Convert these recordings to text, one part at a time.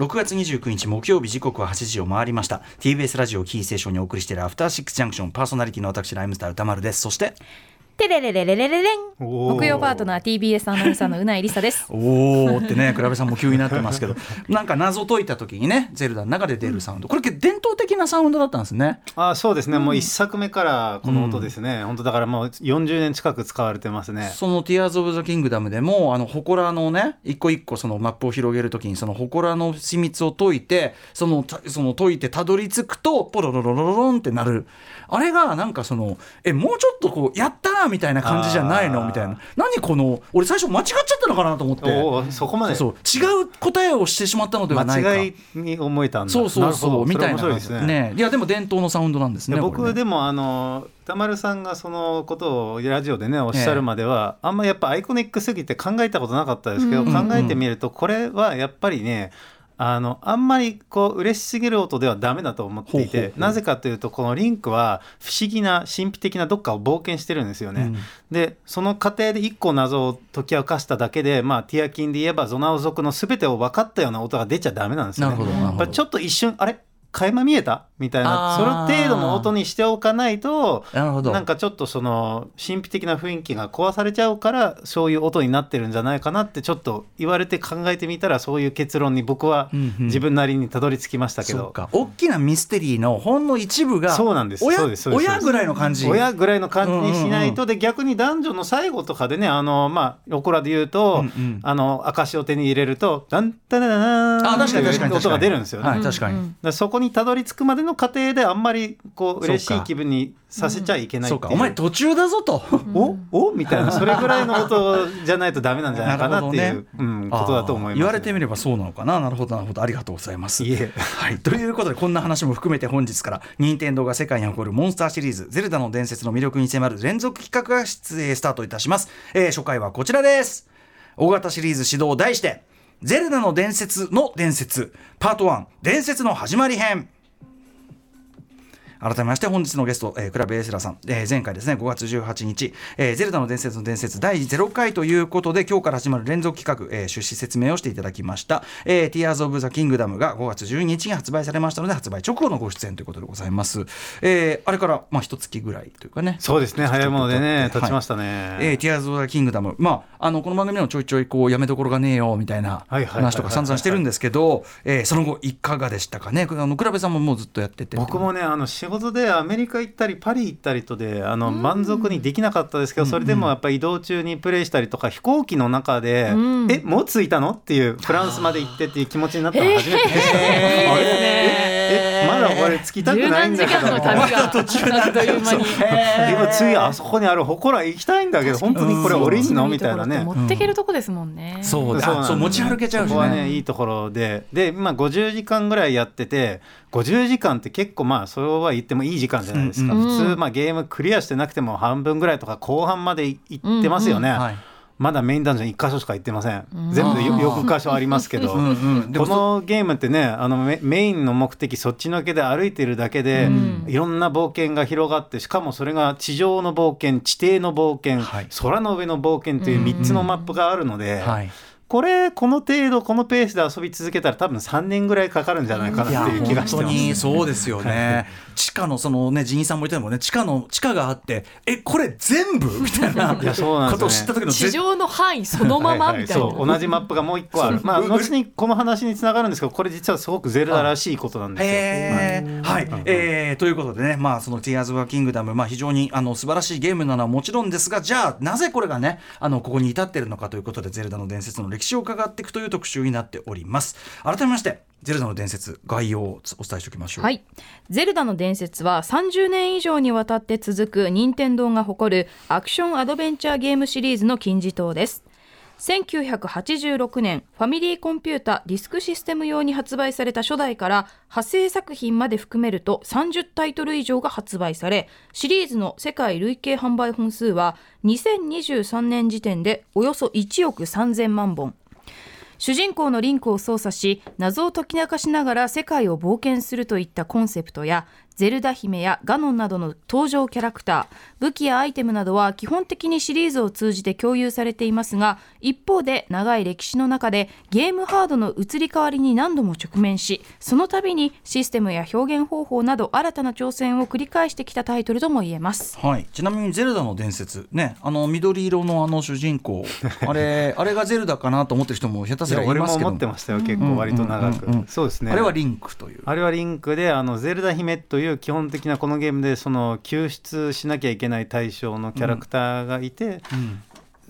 6月29日木曜日時刻は8時を回りました。TBS ラジオキーステーションにお送りしているアフターシックスジャンクション。パーソナリティの私ライムスター歌丸です。そしてテレレレレレレレン木曜パートナー TBS アナウンサーのうないりさです。おーってね、クラベさんも急になってますけど、なんか謎解いた時にね、ゼルダの中で出るサウンド、これ伝統的なサウンドだったんですね。あそうですね、もう一作目からこの音ですね、本当だからもう40年近く使われてますね。その Tears of the Kingdom でも、あの、祠のね、一個一個そのマップを広げるときに、その祠の秘密を解いて、その、たその解いてたどり着くと、ポロロロロロロンってなる。あれがなんかその、え、もうちょっとこう、やったーみたいな感じじゃないのみたいな。何この、俺最初間違っちゃったのかなと思って。そこまで。そう違う答えをしてしまったのではないか。間違いに思えたんだ。そうそうそうみたいないですね。ねいやでも伝統のサウンドなんですね僕でもあの田丸さんがそのことをラジオでねおっしゃるまでは、あんまやっぱアイコニックすぎて考えたことなかったですけど、うん。考えてみるとこれはやっぱりねあのあんまりこう嬉しすぎる音ではダメだと思っていてなぜかというとこのリンクは不思議な神秘的などっかを冒険してるんですよね。うんでその過程で一個謎を解き明かしただけで、まあ、ティアキンで言えばゾナオ族の全てを分かったような音が出ちゃダメなんですよね。なるほどなるほどやっぱりちょっと一瞬あれ？垣間見えたみたいなその程度の音にしておかないとなるほど。なんかちょっとその神秘的な雰囲気が壊されちゃうからそういう音になってるんじゃないかなってちょっと言われて考えてみたらそういう結論に僕はうんうん。自分なりにたどり着きましたけど、そうか。大きなミステリーのほんの一部がそうなんです。親親ぐらいの感じ。親ぐらいの感じにしないと、うんで逆に男女の最後とかでねあのまあロコラで言うと、うんうん。あの証を手に入れると「ダンタラララーン」あ確かに確かに確かに。音が出るんですよね。はい確かに。うんだからそこにたどり着くまでの過程であんまりこう嬉しい気分にさせちゃいけないお前途中だぞと。おおみたいな。それぐらいの音じゃないとダメなんじゃないかなっていう、うん、ことだと思います、言われてみればそうなのかな。なるほどなるほど。ありがとうございます。いえ。はい、ということでこんな話も含めて本日から任天堂が世界に誇るモンスターシリーズ「ゼルダの伝説」の魅力に迫る連続企画が出演スタートいたします、えー初回はこちらです。大型シリーズ始動題して「ゼルダの伝説の伝説」パート1伝説の始まり編。改めまして本日のゲスト、えー、クラブエースラさん、えー前回ですね5月18日、えーゼルダの伝説の伝説第0回ということで今日から始まる連続企画、えー趣旨説明をしていただきました、えー、Tears of the Kingdom が5月12日に発売されましたので発売直後のご出演ということでございます、えーあれからまあ一月ぐらいというかね。そうですね早いものでね経ちまししたね、えー、Tears of the Kingdom、まあ、あのこの番組でもちょいちょいこうやめどころがねえよみたいなはいはいはいはい話とか散々してるんですけど、えーその後いかがでしたかね？あの倉部さんももうずっとやってて。僕もねあの仕事でアメリカ行ったりパリ行ったりとであの満足にできなかったですけど、それでもやっぱり移動中にプレイしたりとか飛行機の中で、うん。えもう着いたの？っていうフランスまで行ってっていう気持ちになったの初めてでした、へー。あれ？ええまだ俺着きたく十ないん何時間のだけどみたいな旅があっという間に今ついあそこにある祠行きたいんだけど本当にこれ降りんの？みたいなね。持ってけるとこですもんね、そうだ。そう持ち歩けちゃうしそこはねねいいところで。で今50時間ぐらいやってて50時間って結構まあそれは言ってもいい時間じゃないですか、うんうん普通まあゲームクリアしてなくても半分ぐらいとか後半まで行ってますよね、はいまだメインダンジョン1箇所しか行ってません、うん。全部でよ6箇所ありますけど、このゲームってねあのメメインの目的そっちのけで歩いてるだけで、うん。いろんな冒険が広がってしかもそれが地上の冒険地底の冒険、はい。空の上の冒険という3つのマップがあるので、はいこれこの程度このペースで遊び続けたら多分3年ぐらいかかるん。じゃない。かなっていう気がして本当ます。にそうですよね。地下のそのね人員さんも言ってたもんね。地下の地下があってえこれ全部？みたいな。いやそうなんですよね。ことを知った時の地上の範囲そのまま？はいはい。みたいな、そう同じマップがもう一個ある。まあ後にこの話につながるんですけどこれ実はすごくゼルダらしいことなんですよ。へー。はい、えーということでね、まあ、その Tears of a Kingdom、まあ、非常にあの素晴らしいゲームなのはもちろんですが、じゃあ、なぜこれがね、あのここに至っているのかということで、ゼルダの伝説の歴史を伺っていくという特集になっております。改めまして、ゼルダの伝説、概要をお伝えしておきましょう。はい、ゼルダの伝説は30年以上にわたって続く任天堂が誇るアクションアドベンチャーゲームシリーズの金字塔です。1986年ファミリーコンピュータディスクシステム用に発売された初代から派生作品まで含めると30タイトル以上が発売されシリーズの世界累計販売本数は2023年時点でおよそ1億3000万本。主人公のリンクを操作し謎を解き明かしながら世界を冒険するといったコンセプトやゼルダ姫やガノンなどの登場キャラクター武器やアイテムなどは基本的にシリーズを通じて共有されていますが一方で長い歴史の中でゲームハードの移り変わりに何度も直面しその度にシステムや表現方法など新たな挑戦を繰り返してきたタイトルとも言えます。はい、ちなみに「ゼルダの伝説」ね。あの緑色のあの主人公。あれ あれがゼルダかなと思ってる人もひょっとすらいいや俺もますけど。思ってましたよ。結構割と長く、そうですね。あれはリンクという。あれはリンクであのゼルダ姫という基本的なこのゲームでその救出しなきゃいけない対象のキャラクターがいて、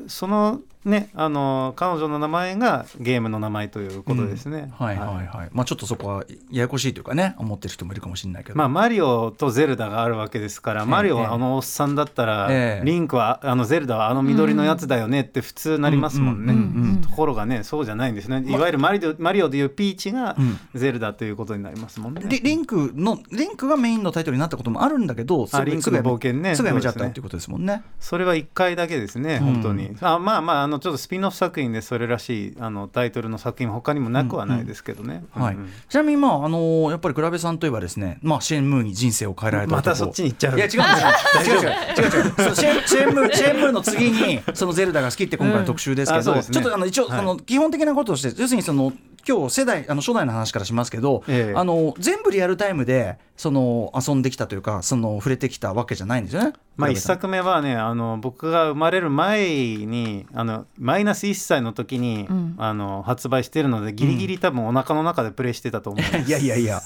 そのねあの彼女の名前がゲームの名前ということですね。はいはいはい、まあちょっとそこはややこしいというかね思ってる人もいるかもしれないけど、まあ、マリオとゼルダがあるわけですから、マリオはあのおっさんだったら、ええ。リンクはあのゼルダはあの緑のやつだよねって普通なりますもんね、うんうんうん。ところがねそうじゃないんですね。いわゆるマリオマリオでいうピーチがうん。ゼルダということになりますもんね。リリンクのリンクがメインのタイトルになったこともあるんだけどあリンクの冒険ね。すぐやめちゃったっていうことですもんね。それは1回だけですね、本当に。あまあまああの、ちょっとスピンオフ作品でそれらしいあのタイトルの作品も他にもなくはないですけどね。はい。ちなみに、まああのやっぱり倉部さんといえばですね、まあ、シェンムーに人生を変えられたまた男そっちに行っちゃう。いや違う。んですよ違う。違う違う。違うシェン シェンムーシェンムーの次にそのゼルダが好きって今回の特集ですけど、ちょっとあの一応はい。その基本的なこととして、要するにその今日世代あの初代の話からしますけど、ええ。あの全部リアルタイムでその遊んできたというかその触れてきたわけじゃないんですよね？まあ、倉部さん。一作目はねあの僕が生まれる前にあのマイナス1歳の時に、うん。あの発売してるのでギリギリ多分お腹の中でプレイしてたと思うんです、いやいやいや、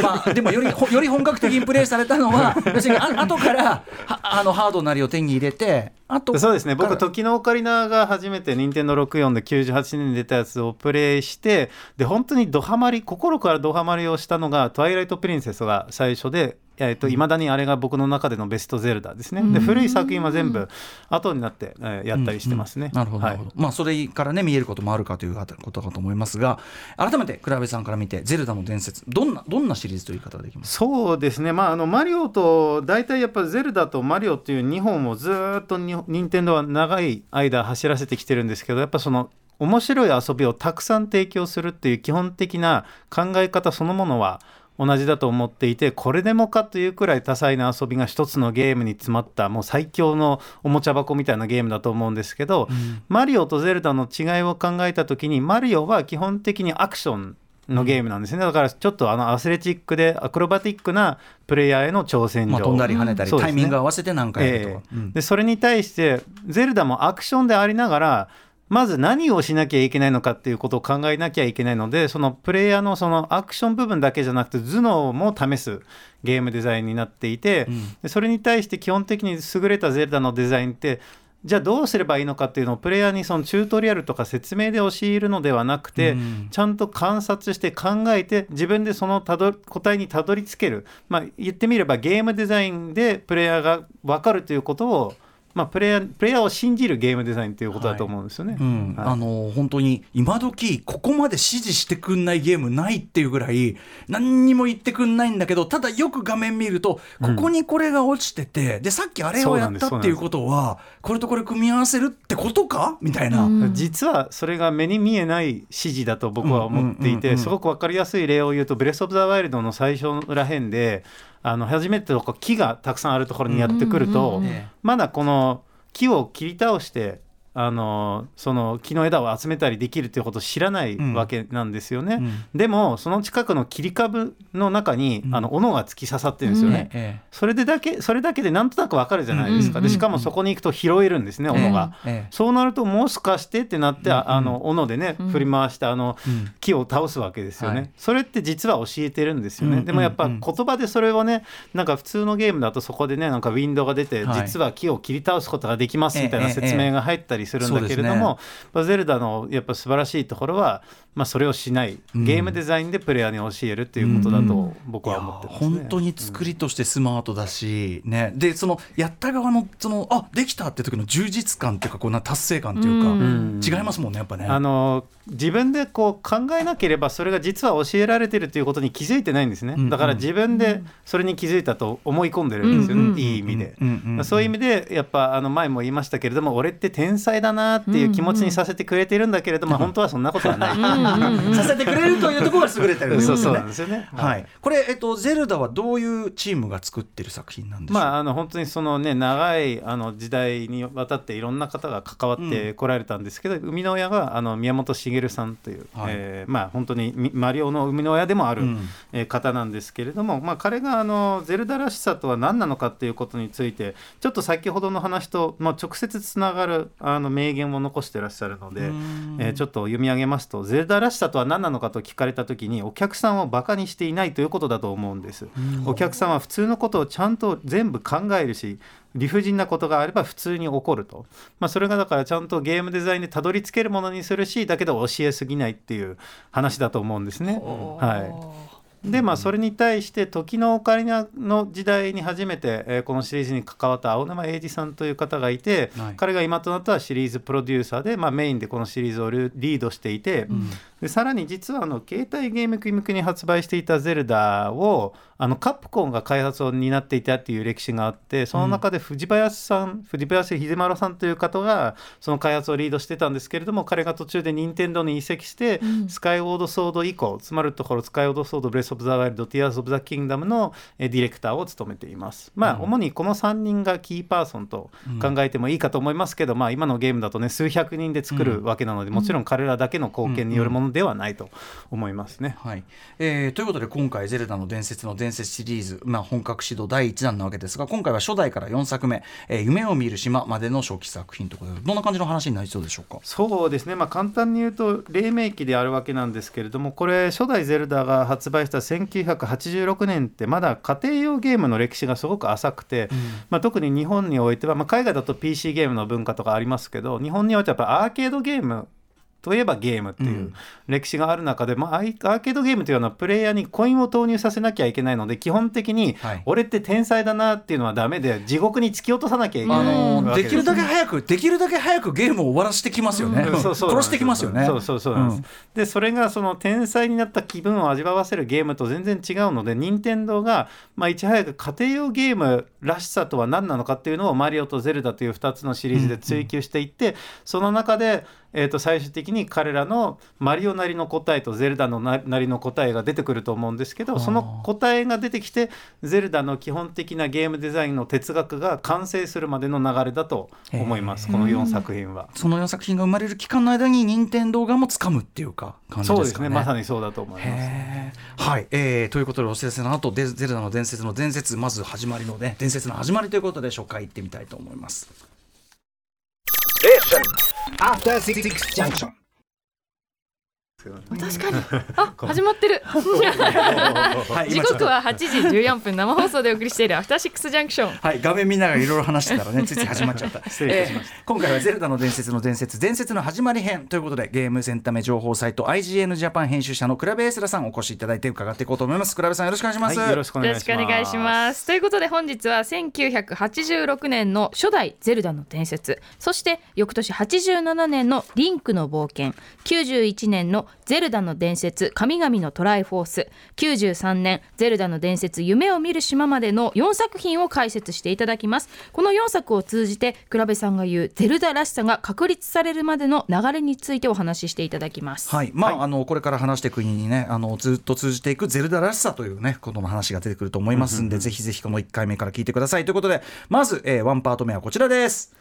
まあ、でもよりほより本格的にプレイされたのは、要するにあ後からはあのハードなりを手に入れて、あとそうですね。僕時のオカリナが初めて任天堂64で98年に出たやつをプレイしてで本当にドハマり心からドハマりをしたのが「トワイライト・プリンセス」が最初で。えっと未だにあれが僕の中でのベストゼルダですね。で古い作品は全部後になって、えーやったりしてますね。なるほど、なはいるほど。まあ、それからね、見えることもあるかということかと思いますが、改めて、倉部さんから見て、ゼルダの伝説、どんな、どんなシリーズという言い方ができますそうですね、まあ、あのマリオと大体やっぱゼルダとマリオっていう2本をずーっとに任天堂は長い間走らせてきてるんですけどやっぱその面白い遊びをたくさん提供するっていう基本的な考え方そのものは同じだと思っていてこれでもかというくらい多彩な遊びが一つのゲームに詰まったもう最強のおもちゃ箱みたいなゲームだと思うんですけど、マリオとゼルダの違いを考えた時にマリオは基本的にアクションのゲームなんですね、だからちょっとあのアスレチックでアクロバティックなプレイヤーへの挑戦状、まあ、飛んだり跳ねたり、タイミング合わせて何回やるとか。ええ。うんでそれに対してゼルダもアクションでありながらまず何をしなきゃいけないのかっていうことを考えなきゃいけないのでそのプレイヤーのそのアクション部分だけじゃなくて頭脳も試すゲームデザインになっていて、でそれに対して基本的に優れたゼルダのデザインってじゃあどうすればいいのかっていうのをプレイヤーにそのチュートリアルとか説明で教えるのではなくて、うん。ちゃんと観察して考えて自分でそのたど答えにたどり着ける、まあ、言ってみればゲームデザインでプレイヤーが分かるということを、まあ、プレイヤープレイヤーを信じるゲームデザインということだと思うんですよね。うん。はい。あの本当に今時ここまで指示してくんないゲームないっていうぐらい何にも言ってくんないんだけどただよく画面見るとここにこれが落ちてて、でさっきあれをやったっていうことはこれとこれ組み合わせるってことか？みたいな。うん。実はそれが目に見えない指示だと僕は思っていうんうんうんうんてすごく分かりやすい例を言うと「ブレス・オブ・ザ・ワイルド」の最初らへんであの初めてとか木がたくさんあるところにやってくると、うんうんうんえ。まだこの木を切り倒してあのその木の枝を集めたりできるということを知らないうん。わけなんですよね。うん。でもその近くの切り株の中に、うん。あの斧が突き刺さってるんですよね。ええそれでだけそれだけでなんとなくわかるじゃないですか。うんうんうんでしかもそこに行くと拾えるんですね、斧が。ええそうなるともしかしてってなって、あの斧でね、うん。振り回してあのうん。木を倒すわけですよね、はい。それって実は教えてるんですよね、うん。でもやっぱうん。言葉でそれをねなんか普通のゲームだとそこでねなんかウィンドウが出て、はい。実は木を切り倒すことができますみたいなええ。説明が入ったりするんだけれども、まあゼルダのやっぱ素晴らしいところは、まあ、それをしない。うん。ゲームデザインでプレイヤーに教えるっていうことだと僕は思ってますね。いや本当に作りとしてスマートだし、ね、でそのやった側のそのあできたって時の充実感っていうかこうな達成感っていうか、うん。違いますもんねやっぱね。あの自分でこう考えなければそれが実は教えられてるということに気づいてないんですね、うんだから自分でそれに気づいたと思い込んでるんですよね、うんいい意味で、うんうんうんそういう意味でやっぱあの前も言いましたけれども俺って天才才だなっていう気持ちにさせてくれてるんだけれども、本当はそんなことはない。させてくれるというところが優れてるんですね。そうそうなんですよね。はい。これえっとゼルダはどういうチームが作ってる作品なんでしょう？まあ、あの本当にそのね長いあの時代にわたっていろんな方が関わってこられたんですけど、生みの親があの宮本茂さんという、はいえーまあ本当にみマリオの生みの親でもある、うんえー方なんですけれども、まあ、彼があのゼルダらしさとは何なのかっていうことについてちょっと先ほどの話と、まあ、直接つながるあの名言を残してらっしゃるので、うん。えーちょっと読み上げますとゼルダらしさとは何なのか？と聞かれた時にお客さんをバカにしていないということだと思うんです。お客さんは普通のことをちゃんと全部考えるし理不尽なことがあれば普通に起こると、まあ、それがだからちゃんとゲームデザインでたどり着けるものにするしだけど教えすぎないっていう話だと思うんですね。はいでまあそれに対して時のオカリナの時代に初めて、えーこのシリーズに関わった青沼英二さんという方がいて、はい。彼が今となってはシリーズプロデューサーで、まあ、メインでこのシリーズをリリードしていて、でさらに実はあの携帯ゲーム向けに発売していた「ゼルダを」あのカプコンが開発を担っていたっていう歴史があってその中で藤林さん、藤林秀丸さんという方がその開発をリードしてたんですけれども彼が途中で任天堂に移籍して、スカイウォードソード以降つまるところスカイウォードソードブレス・オブ・ザ・ワイルドティアーズ・オブ・ザ・キングダムのえーディレクターを務めています。まあ、主にこの3人がキーパーソンと考えてもいいかと思いますけど、まあ今のゲームだとね数百人で作るわけなので、もちろん彼らだけの貢献によるものではないと思いますね。はい。えーということで今回「ゼルダの伝説」の伝説シリーズ、まあ、本格始動第1弾なわけですが今回は初代から4作目「えー夢を見る島」までの初期作品ということでどんな感じの話になりそうでしょうか？そうですね、まあ、簡単に言うと黎明期であるわけなんですけれどもこれ初代ゼルダが発売した1986年ってまだ家庭用ゲームの歴史がすごく浅くて、まあ、特に日本においては、まあ、海外だと PC ゲームの文化とかありますけど日本においてはやっぱアーケードゲームといえばゲームっていう歴史がある中で、まあ、アーケードゲームというのはプレイヤーにコインを投入させなきゃいけないので基本的にはい。俺って天才だなっていうのはダメで地獄に突き落とさなきゃいけないあのできるだけ早くできるだけ早くゲームを終わらせてきますよね、うん。殺してきますよね。そうそうそうなんです、でそれがその天才になった気分を味わわせるゲームと全然違うので任天堂がまあいち早く家庭用ゲームらしさとは何なのかっていうのをマリオとゼルダという2つのシリーズで追求していって、その中で、えー、と最終的に彼らのマリオなりの答えとゼルダのななりの答えが出てくると思うんですけどその答えが出てきてゼルダの基本的なゲームデザインの哲学が完成するまでの流れだと思いますこの4作品は。その4作品が生まれる期間の間に任天堂側も掴むっていうか感じそうでかね。ですすねまさにそうだと思います。はい、えーということでお知らせの後でゼルダの伝説の伝説まず始まりのね伝説の始まりということで初回行ってみたいと思います。After Six Junction. 確かに あ始まってる はい時刻は8時14分生放送でお送りしているアフターシックスジャンクションはい、画面見ながらいろいろ話してたらね、ついつい始まっちゃった。失礼しましえー今回はゼルダの伝説の伝説、伝説の始まり編ということで、ゲームエンタメ情報サイト IGN ジャパン編集者のクラベエスラさんお越しいただいて伺っていこうと思います。クラベさんよろしくお願いします。はい、よろしくお願よろしいします。くお願いします。ということで本日は1986年の初代ゼルダの伝説そして翌年87年のリンクの冒険91年のゼルダの伝説神々のトライフォース。93年ゼルダの伝説夢を見る島までの4作品を解説していただきます。この4作を通じて倉部さんが言うゼルダらしさが確立されるまでの流れについてお話ししていただきます。はい、まあ、あのこれから話していくにね、あのずっと通じていくゼルダらしさというね、ことの話が出てくると思いますんで、ぜひぜひこの1回目から聞いてくださいということで、まず、えー、ワンパート目はこちらです。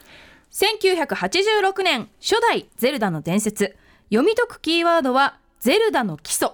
1986年初代ゼルダの伝説読み解くキーワードはゼルダの基礎。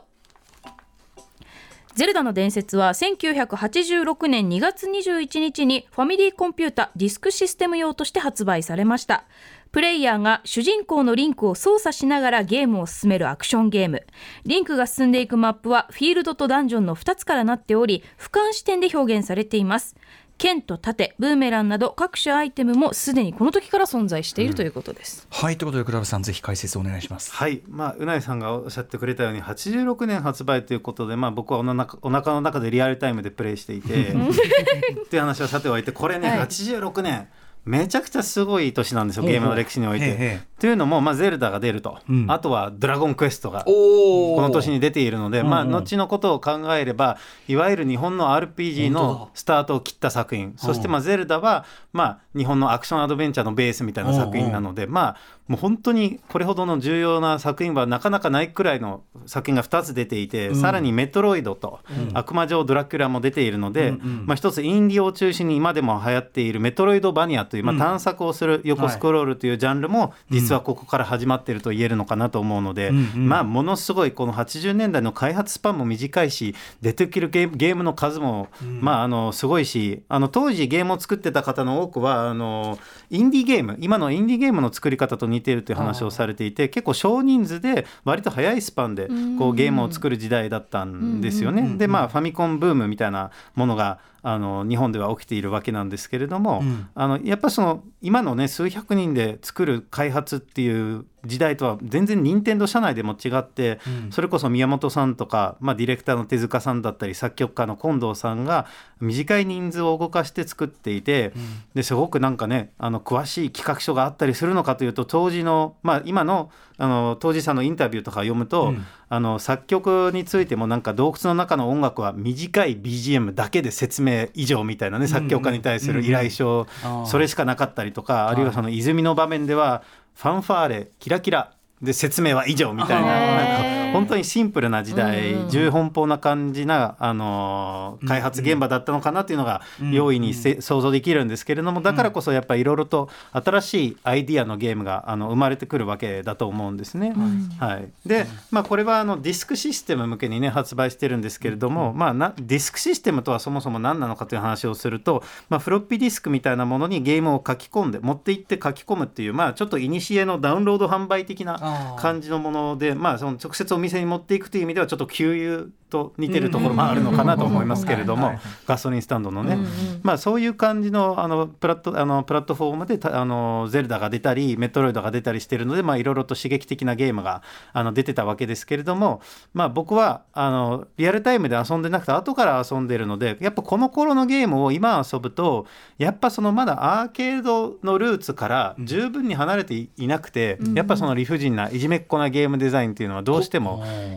ゼルダの伝説は1986年2月21日にファミリーコンピュータディスクシステム用として発売されました。プレイヤーが主人公のリンクを操作しながらゲームを進めるアクションゲーム。リンクが進んでいくマップはフィールドとダンジョンの2つからなっており俯瞰視点で表現されています。剣と盾ブーメランなど各種アイテムもすでにこの時から存在しているということです、はい、ということで、クラブさん、ぜひ解説お願いします。はい、まあ、うないさんがおっしゃってくれたように86年発売ということで、まあ、僕はおなかお腹の中でリアルタイムでプレイしていて っていう話はさておいてこれね、はい。86年めちゃくちゃすごい年なんですよゲームの歴史において。というのも、まあ、ゼルダが出ると、うん。あとは「ドラゴンクエスト」がおこの年に出ているので、まあ、後のことを考えればいわゆる日本の RPG のスタートを切った作品。そして、まあ、ゼルダは、まあ、日本のアクションアドベンチャーのベースみたいな作品なので、まあ、もう本当にこれほどの重要な作品はなかなかないくらいの作品が2つ出ていて、さらに「メトロイド」と「悪魔城ドラキュラ」も出ているので、うんうんまあ、一つインディを中心に今でも流行っている「メトロイドバニア」という、まあ、探索をする横スクロールというジャンルも実はここから始まっていると言えるのかなと思うので、うんうん。まあものすごいこの80年代の開発スパンも短いし出てくるゲームゲームの数も、まああのすごいしあの当時ゲームを作ってた方の多くはあのインディーゲーム今のインディーゲームの作り方と似ているという話をされていて結構少人数で割と早いスパンでこうゲームを作る時代だったんですよね。でまあファミコンブームみたいなものがあの日本では起きているわけなんですけれども、うん。あのやっぱその今のね数百人で作る開発っていう時代とは全然任天堂社内でも違って、うん。それこそ宮本さんとか、まあ、ディレクターの手塚さんだったり作曲家の近藤さんが短い人数を動かして作っていて、ですごくなんかねあの詳しい企画書があったりするのかというと当時の、まあ、今のあの当時さんのインタビューとか読むと、うん。あの作曲についてもなんか洞窟の中の音楽は短い BGM だけで説明以上みたいなね作曲家に対する依頼書、それしかなかったりとかあるいはその泉の場面ではファンファーレキラキラで説明は以上みたいななんか本当にシンプルな時代、うん。うん重奔放な感じな、あのー開発現場だったのかなっていうのが容易にせ、想像できるんですけれどもだからこそやっぱりいろいろと新しいアイディアのゲームがあの生まれてくるわけだと思うんですね。はい、で、まあ、これはあのディスクシステム向けにね発売してるんですけれども、まあ、なディスクシステムとはそもそも何なのかという話をすると、まあ、フロッピーディスクみたいなものにゲームを書き込んで持って行って書き込むっていう、まあ、ちょっと古のダウンロード販売的な感じのもので、まあ、その直接お店に持っていくという意味ではちょっと給油と似てるところもあるのかなと思いますけれどもガソリンスタンドのね、うんうんまあ、そういう感じのあのプラットあのプラットフォームでたあのゼルダが出たりメトロイドが出たりしてるのでまあいろいろと刺激的なゲームがあの出てたわけですけれども、まあ、僕はあのリアルタイムで遊んでなくて後から遊んでるのでやっぱこの頃のゲームを今遊ぶとやっぱそのまだアーケードのルーツから十分に離れていいなくて、やっぱその理不尽ないじめっ子なゲームデザインっていうのはどうしても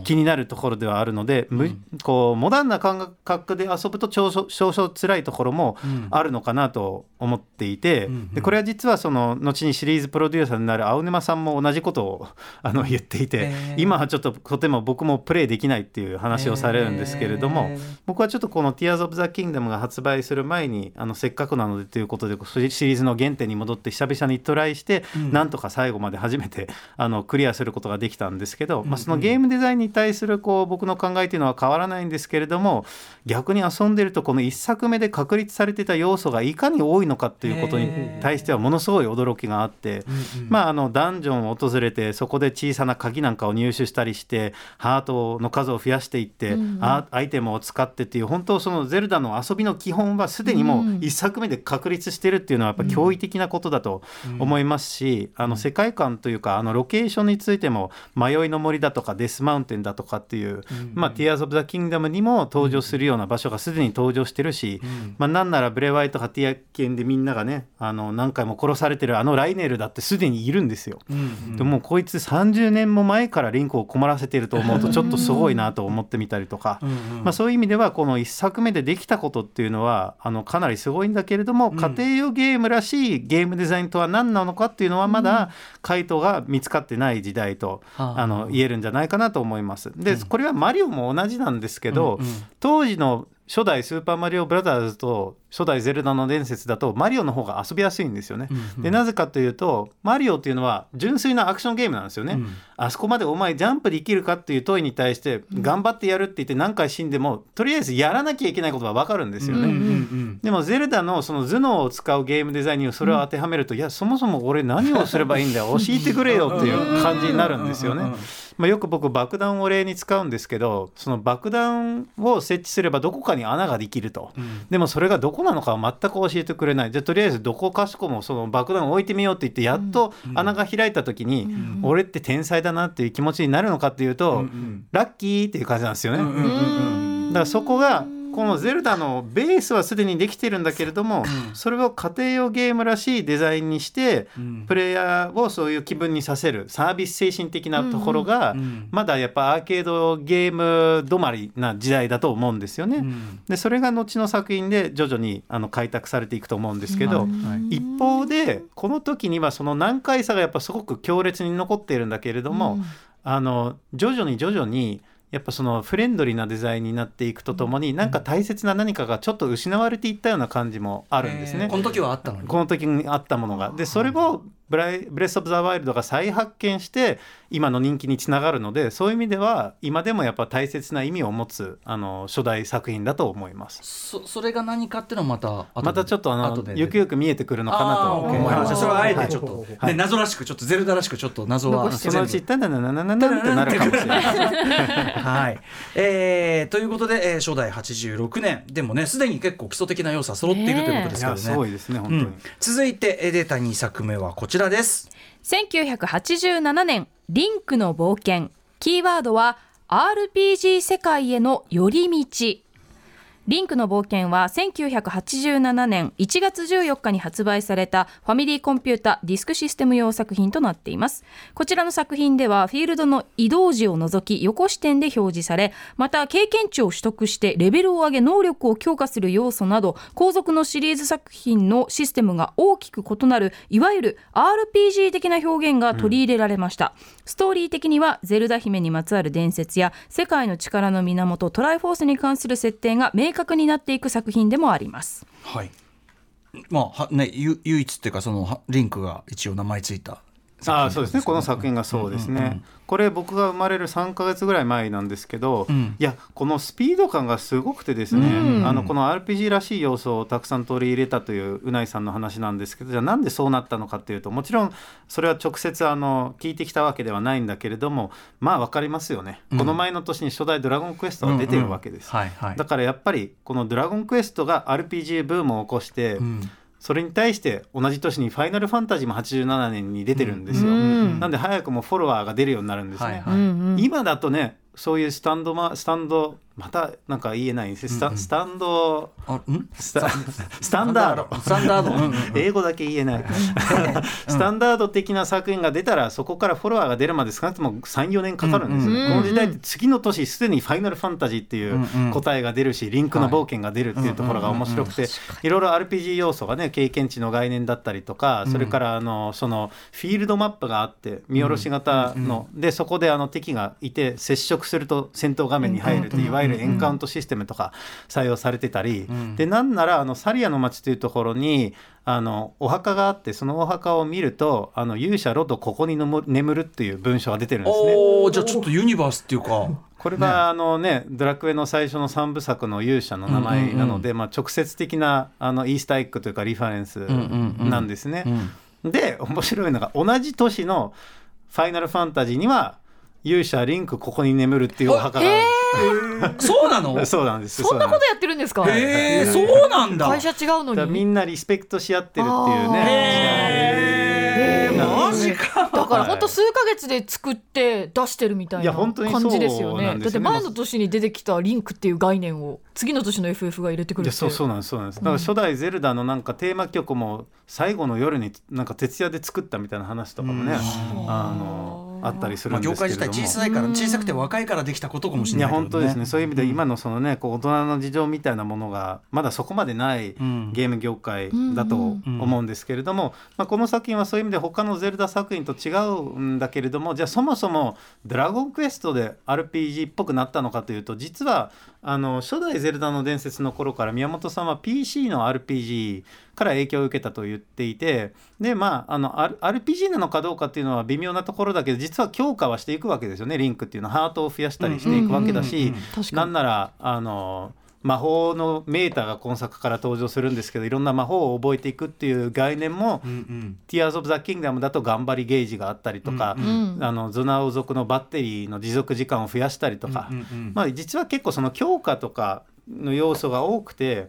気になるところではあるので、むこうモダンな感覚で遊ぶと少々少々辛いところもあるのかなと思っていて、ん。でこれは実はその後にシリーズプロデューサーになる青沼さんも同じことを あの言っていて、へー。今はちょっととても僕もプレイできないっていう話をされるんですけれども、へー。僕はちょっとこの「Tears of the Kingdom」が発売する前にあのせっかくなのでということでシリーズの原点に戻って久々にトライして、なんとか最後まで初めてあのクリアすることができたんですけど、まあ、そのゲームデザインに対するこう僕の考えというのは変わらないんですけれども逆に遊んでるとこの1作目で確立されてた要素がいかに多いのかっていうことに対してはものすごい驚きがあって、まあ、あのダンジョンを訪れてそこで小さな鍵なんかを入手したりしてハートの数を増やしていって、アアイテムを使ってっていう本当そのゼルダの遊びの基本はすでにもう1作目で確立してるっていうのはやっぱ驚異的なことだと思いますし、あの世界観というかあのロケーションについても迷いの森だとかデスマウンテンだとかっていう、まあ、ティアーズ・オブ・ザ・キングダムにも登場するような場所がすでに登場してるし、まあ、なんならブレワイとかティアキンでみんながねあの何回も殺されてるあのライネルだってすでにいるんですよ。でもこいつ30年も前からリンクを困らせてると思うとちょっとすごいなと思ってみたりとか、まあ、そういう意味ではこの1作目でできたことっていうのはあのかなりすごいんだけれども、家庭用ゲームらしいゲームデザインとは何なのかっていうのはまだ回答が見つかってない時代と、はあ。あの言えるんじゃないかなと思います。でこれはマリオも同じなんですけど、当時の初代スーパーマリオブラザーズと初代ゼルダの伝説だとマリオの方が遊びやすいんですよね。でなぜかというとマリオっていうのは純粋なアクションゲームなんですよね。あそこまでお前ジャンプできるかっていう問いに対して頑張ってやるって言って何回死んでもとりあえずやらなきゃいけないことは分かるんですよね。でもゼルダのその頭脳を使うゲームデザインにそれを当てはめると、いやそもそも俺何をすればいいんだよ教えてくれよっていう感じになるんですよね。まあ、よく僕爆弾を例に使うんですけどその爆弾を設置すればどこかに穴ができると、でもそれがどこなのかは全く教えてくれない。じゃあとりあえずどこかしこもその爆弾を置いてみようって言ってやっと穴が開いた時に、俺って天才だなっていう気持ちになるのかっていうと、ラッキーっていう感じなんですよね。だからそこがこのゼルダのベースはすでにできてるんだけれども、それを家庭用ゲームらしいデザインにして、ん。プレイヤーをそういう気分にさせるサービス精神的なところが、んまだやっぱアーケードゲーム止まりな時代だと思うんですよね。ん。でそれが後の作品で徐々にあの開拓されていくと思うんですけど、はい。一方でこの時にはその難解さがやっぱすごく強烈に残っているんだけれども、あの徐々に徐々にやっぱそのフレンドリーなデザインになっていくとともに、なんか大切な何かがちょっと失われていったような感じもあるんですね。えーこの時はあったのにこの時にあったものが。でそれをブライブレス・オブ・ザ・ワイルドが再発見して今の人気につながるのでそういう意味では今でもやっぱ大切な意味を持つあの初代作品だと思います。そそれが何かっていうのはまたまたちょっとあのゆくゆく見えてくるのかなと思います。それはあえてちょっと、はいね謎らしくちょっとゼルダらしくちょっと謎はそのうち「全部タナナナナナナ」ってなるかもしれない。はい、えーということで、えー初代86年でもねすでに結構基礎的な要素は揃っているということですいやけどね。すごいですね本当に。うん続いてえー出た2作目はこちらちらです。1987年リンクの冒険キーワードは RPG 世界への寄り道リンクの冒険は1987年1月14日に発売されたファミリーコンピュータディスクシステム用作品となっています。こちらの作品ではフィールドの移動時を除き横視点で表示され、また経験値を取得してレベルを上げ能力を強化する要素など後続のシリーズ作品のシステムが大きく異なるいわゆる RPG 的な表現が取り入れられました。ストーリー的にはゼルダ姫にまつわる伝説や世界の力の源トライフォースに関する設定が明確になっていく作品でもあります。はい。まあはねゆ唯一っていうかそのはリンクが一応名前ついたああそうですね。この作品がそうですね、これ僕が生まれる3か月ぐらい前なんですけど、ん。いやこのスピード感がすごくてですね、うん。あのこの RPG らしい要素をたくさん取り入れたといううないさんの話なんですけどじゃあなんでそうなったのかっていうともちろんそれは直接あの聞いてきたわけではないんだけれどもまあ分かりますよね、この前の年に初代「ドラゴンクエスト」が出てるわけです。だからやっぱりこの「ドラゴンクエスト」が RPG ブームを起こして、うんそれに対して同じ年に「ファイナルファンタジー」も87年に出てるんですよ、うんなんで早くもフォロワーが出るようになるんですね、はいはい。今だとねそういうスタンドマスタンドまたなんか言えないんですスタ,、スタンドあん？スタ スタンダード。スタンダード。英語だけ言えない。スタンダード的な作品が出たらそこからフォロワーが出るまで少なくとも34年かかるんですよ、うんうんこの時代って次の年すでに「ファイナルファンタジー」っていう答えが出るし、リンクの冒険が出るっていうところが面白くていろいろ RPG 要素がね経験値の概念だったりとかそれからあのそのフィールドマップがあって見下ろし型の、でそこであの敵がいて接触すると戦闘画面に入るっていういわゆるエンカウントシステムとか採用されてたり、んでなんならあのサリアの町というところにあのお墓があってそのお墓を見るとあの勇者ロトここに眠るっていう文章が出てるんですね。おおじゃあちょっとユニバースっていうか。これがあのねドラクエの最初の3部作の勇者の名前なので、まあ、直接的なあのイースターエッグというかリファレンスなんですね。うんで面白いのが同じ年の「ファイナルファンタジー」には勇者リンクここに眠るっていうお墓が。ある そうなの？そうなんですそんなことやってるんですか？へえそうなんだ。会社違うのなんですだからみにんなリスペクトし合ってるっていうね。へえマジか。だから本当数ヶ月で作って出してるみたいな感じですよね。だって前の年に出てきたリンクっていう概念を次の年の FF が入れてくるそうそうなんですそうなんです。だから初代ゼルダのなんかテーマ曲も最後の夜になんか徹夜で作ったみたいな話とかもね。あのあったりするまあ業んですけれども。界自体小さいから小さくて若いからできたことかもしいやれないけどね。本当ですね。そういう意味で今のそのねこう大人の事情みたいなものがまだそこまでないん。ゲーム業界だと思うんですけれども、まあ、この作品はそういう意味で他のゼルダ作品と違うんだけれどもじゃあそもそも「ドラゴンクエスト」で RPG っぽくなったのかというと実はあの初代ゼルダの伝説の頃から宮本さんは PC の RPG から影響を受けたと言っていてでまああの RPG なのかどうかっていうのは微妙なところだけど実は強化はしていくわけですよね。リンクっていうのはハートを増やしたりしていくわけだし確かに。なんならあの魔法のメーターが今作から登場するんですけどいろんな魔法を覚えていくっていう概念もうんうん「Tears of the Kingdom」だと頑張りゲージがあったりとか、んあのゾナオ族のバッテリーの持続時間を増やしたりとか、うんうんまあ、実は結構その強化とかの要素が多くて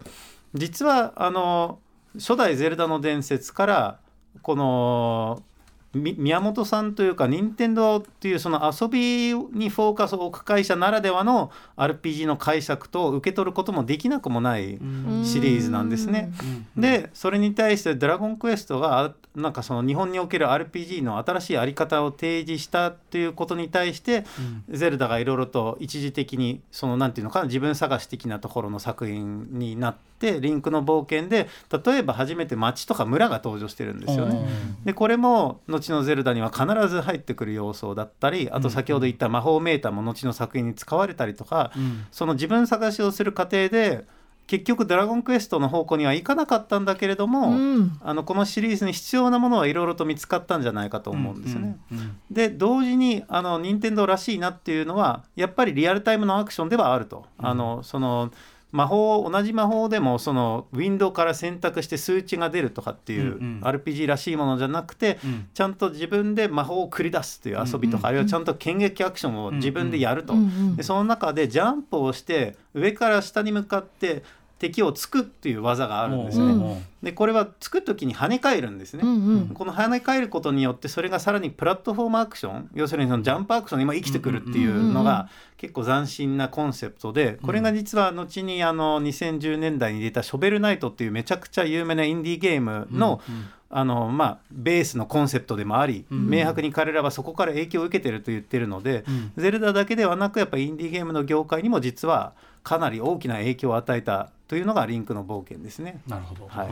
実はあの初代「ゼルダの伝説」からこのみ宮本さんというか任天堂っていうその遊びにフォーカスを置く会社ならではの RPG の解釈と受け取ることもできなくもないシリーズなんですね。でそれに対して「ドラゴンクエスト」がなんかその日本における RPG の新しい在り方を提示したということに対して、ゼルダがいろいろと一時的にそのなんていうのかな自分探し的なところの作品になってリンクの冒険で例えば初めて町とか村が登場してるんですよね。でこれも後のゼルダには必ず入ってくる要素だったりあと先ほど言った魔法メーターも後の作品に使われたりとか、その自分探しをする過程で結局「ドラゴンクエスト」の方向にはいかなかったんだけれども、うんあのこのシリーズに必要なものはいろいろと見つかったんじゃないかと思うんですよね。で同時にあの任天堂らしいなっていうのはやっぱりリアルタイムのアクションではあると。あのその魔法同じ魔法でもそのウィンドウから選択して数値が出るとかっていう RPG らしいものじゃなくて、うん。ちゃんと自分で魔法を繰り出すという遊びとか、あるいはちゃんと剣撃アクションを自分でやると、でその中でジャンプをして上から下に向かって敵をつくっていう技があるんですね。うんでこれはつく時に跳ね返るんですね。うんうんこの跳ね返ることによってそれがさらにプラットフォームアクション要するにそのジャンプアクションに今生きてくるっていうのが結構斬新なコンセプトでこれが実は後にあの2010年代に出た「ショベルナイト」っていうめちゃくちゃ有名なインディーゲームのあのまあベースのコンセプトでもあり明白に彼らはそこから影響を受けてると言ってるのでゼルダだけではなくやっぱインディーゲームの業界にも実はかなり大きな影響を与えたというのがリンクの冒険ですね。なるほど、はい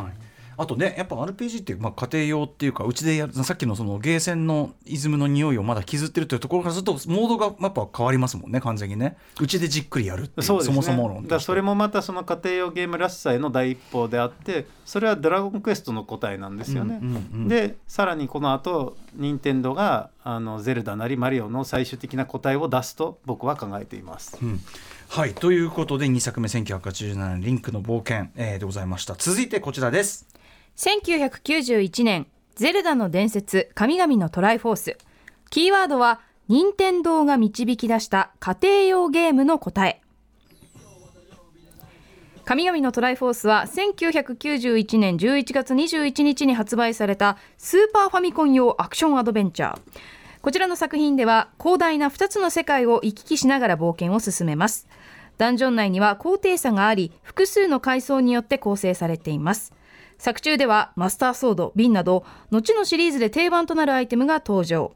あとねやっぱ RPG って、まあ、家庭用っていうかうちでやるさっきのそのゲーセンのイズムの匂いをまだ削ってるというところからするとモードがやっぱ変わりますもんね完全にね。うちでじっくりやるっていうそね、もそも論だそれもまたその家庭用ゲームらしさへの第一歩であってそれは「ドラゴンクエスト」の答えなんですよね。でさらにこの後任天堂があのゼルダなりマリオの最終的な答えを出すと僕は考えています。うん。はい。ということで2作目1987年「リンクの冒険」えーでございました。続いてこちらです。1991年「ゼルダの伝説神々のトライフォース」キーワードは任天堂が導き出した家庭用ゲームの答え神々のトライフォースは1991年11月21日に発売されたスーパーファミコン用アクションアドベンチャー。こちらの作品では広大な2つの世界を行き来しながら冒険を進めます。ダンジョン内には高低差があり複数の階層によって構成されています。作中ではマスターソード、瓶など後のシリーズで定番となるアイテムが登場。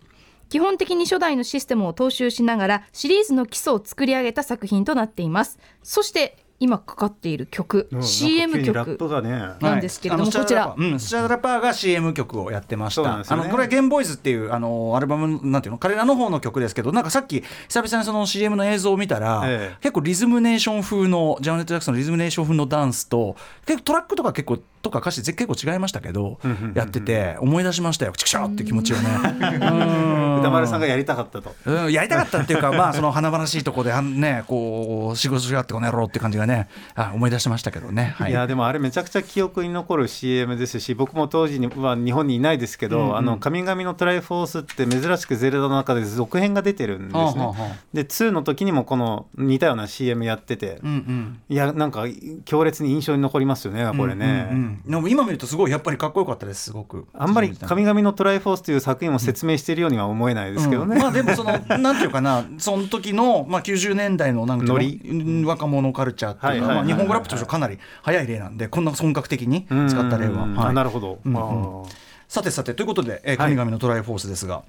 基本的に初代のシステムを踏襲しながらシリーズの基礎を作り上げた作品となっています。そして今かかっている曲、うん CM 曲なんですけれどもこちら。スチャダラパーうん、スチャダラパーが CM 曲をやってました、ね。あのこれはゲームボーイズっていうあのアルバムなんていうの彼らの方の曲ですけどなんかさっき久々にその CM の映像を見たら、ええ。結構リズムネーション風のジャネット・ジャクソンのリズムネーション風のダンスと結構トラックとか結構とか歌詞結構違いましたけどやってて思い出しましたよ。チクショーって気持ちをね。うん。歌丸さんがやりたかったと。うん、やりたかったっていうか、まあ、その華々しいところで、あんね、こう、仕事しやがってこの野郎って感じがね、あ思い出しましたけどね。はい。いやでもあれめちゃくちゃ記憶に残る CM ですし僕も当時には日本にいないですけど、うんうん。あの神々のトライフォースって珍しくゼルダの中で続編が出てるんですね。はあはあはあで2の時にもこの似たような CM やってて、うんうん。いやなんか強烈に印象に残りますよねこれね。うんうんうんでも今見るとすごいやっぱりかっこよかったですすごく。あんまり「神々のトライフォース」という作品を説明しているようには思えないですけどね。うん。まあでもそのなんていうかなその時の、まあ、90年代のなんていうのノリ？うん若者カルチャーっていうのはまあ日本語ラップとしてはかなり早い例なんでこんな本格的に使った例は、うんはい。あなるほど、うんうん。さてさてということで、神々のトライフォースですが、はい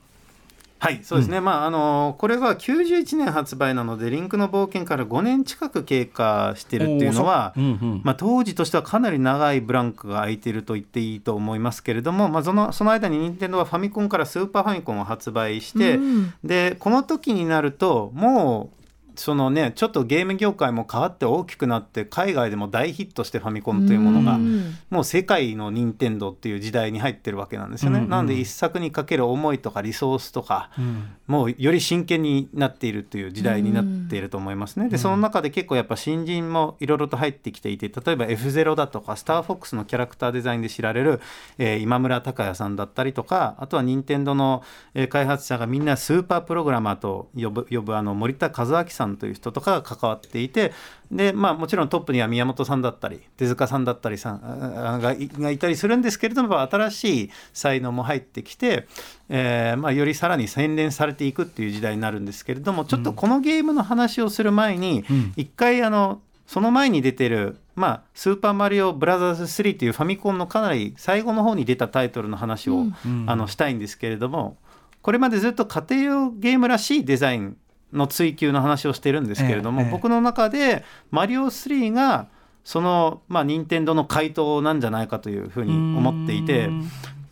そうですね、まああのこれは91年発売なのでリンクの冒険から5年近く経過してるっていうのは、うんうん。まあ、当時としてはかなり長いブランクが空いていると言っていいと思いますけれども、まあ、そのその間に任天堂はファミコンからスーパーファミコンを発売して、うん。でこの時になるともうそのねちょっとゲーム業界も変わって大きくなって海外でも大ヒットしてファミコンというものがうんもう世界の任天堂っていう時代に入ってるわけなんですよね。うんうんなので一作にかける思いとかリソースとか、うんもうより真剣になっているという時代になっていると思いますね。でその中で結構やっぱ新人もいろいろと入ってきていて例えば F0 だとかスターフォックスのキャラクターデザインで知られる、えー今村隆也さんだったりとかあとは任天堂の、えー開発者がみんなスーパープログラマーと呼ぶ呼ぶあの森田和明さんという人とかが関わっていてで、まあ、もちろんトップには宮本さんだったり手塚さんだったりさんあがいがいたりするんですけれども新しい才能も入ってきて、えーまあ、よりさらに洗練されていくっていう時代になるんですけれどもちょっとこのゲームの話をする前にうん。一回あのその前に出てる「まあ、スーパーマリオブラザーズ3」っていうファミコンのかなり最後の方に出たタイトルの話を、うんうん。あのしたいんですけれどもこれまでずっと家庭用ゲームらしいデザインの追求の話をしてるんですけれども、ええええ。僕の中でマリオ3がそのまあ任天堂の回答なんじゃないかというふうに思っていて。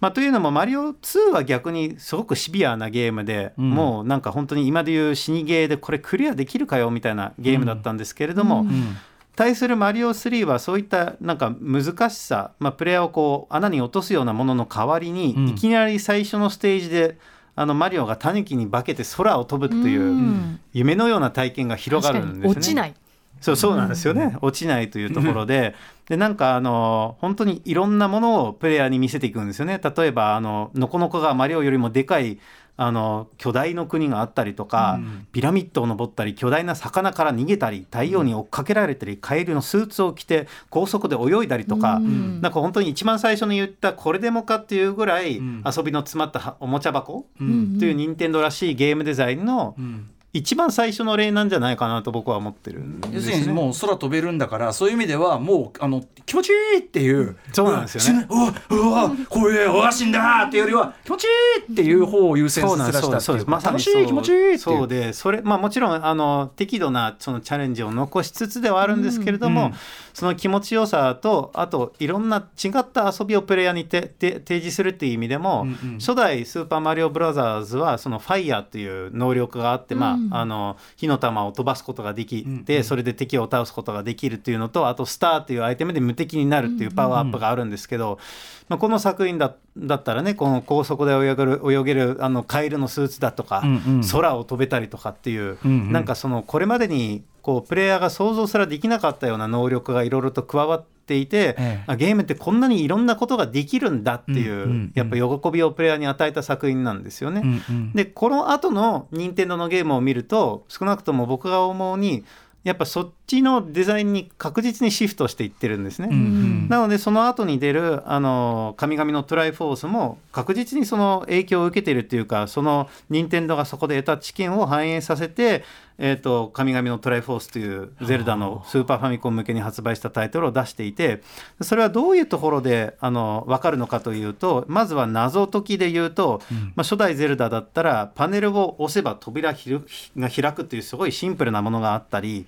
まあ、というのもマリオ2は逆にすごくシビアなゲームで、うん。もうなんか本当に今でいう死にゲーでこれクリアできるかよみたいなゲームだったんですけれども、うんうん対するマリオ3はそういったなんか難しさ、まあ、プレイヤーをこう穴に落とすようなものの代わりに、うん。いきなり最初のステージであのマリオがタヌキに化けて空を飛ぶといううん。夢のような体験が広がるんですね。落ちない。そうそうなんですよね、落ちないというところで、でなんかあの本当にいろんなものをプレイヤーに見せていくんですよね。例えばあのノコノコがマリオよりもでかいあの巨大の国があったりとか、うん。ピラミッドを登ったり巨大な魚から逃げたり太陽に追っかけられたりカエルのスーツを着て高速で泳いだりとか、うん。なんか本当に一番最初に言ったこれでもかっていうぐらいうん。遊びの詰まったはおもちゃ箱うん。という任天堂らしいゲームデザインのうん一番最初の例なんじゃないかなと僕は思ってるんです、ね。要するにもう空飛べるんだからそういう意味ではもうあの気持ちいいっていうそうなんですよね。うわうわこれおが死んだっていうよりは気持ちいいっていう方を優先させたそうですまさに楽しい気持ちいいっていう。そうでそれまあもちろんあの適度なそのチャレンジを残しつつではあるんですけれども、うん。その気持ちよさとあといろんな違った遊びをプレイヤーにてて提示するっていう意味でも、うんうん。初代スーパーマリオブラザーズはそのファイヤーっていう能力があって、まああの火の玉を飛ばすことができて、うんそれで敵を倒すことができるっていうのとあとスターっていうアイテムで無敵になるっていうパワーアップがあるんですけど、まあ、この作品だだったらねこの高速で泳げる泳げるあのカエルのスーツだとか、空を飛べたりとかっていう、うなんかそのこれまでにこうプレイヤーが想像すらできなかったような能力がいろいろと加わっていて、ええあゲームってこんなにいろんなことができるんだっていう、うんうんうんやっぱ喜びをプレイヤーに与えた作品なんですよね。うんうんでこの後の任天堂のゲームを見ると少なくとも僕が思うにやっぱそっちのデザインに確実にシフトしていってるんですね。うんうんなのでその後に出るあの神々のトライフォースも確実にその影響を受けてるっていうかその任天堂がそこで得た知見を反映させて、えー、と神々のトライフォースというゼルダのスーパーファミコン向けに発売したタイトルを出していてそれはどういうところであの分かるのかというとまずは謎解きで言うと、まあ、初代ゼルダだったらパネルを押せば扉が開くっていうすごいシンプルなものがあったり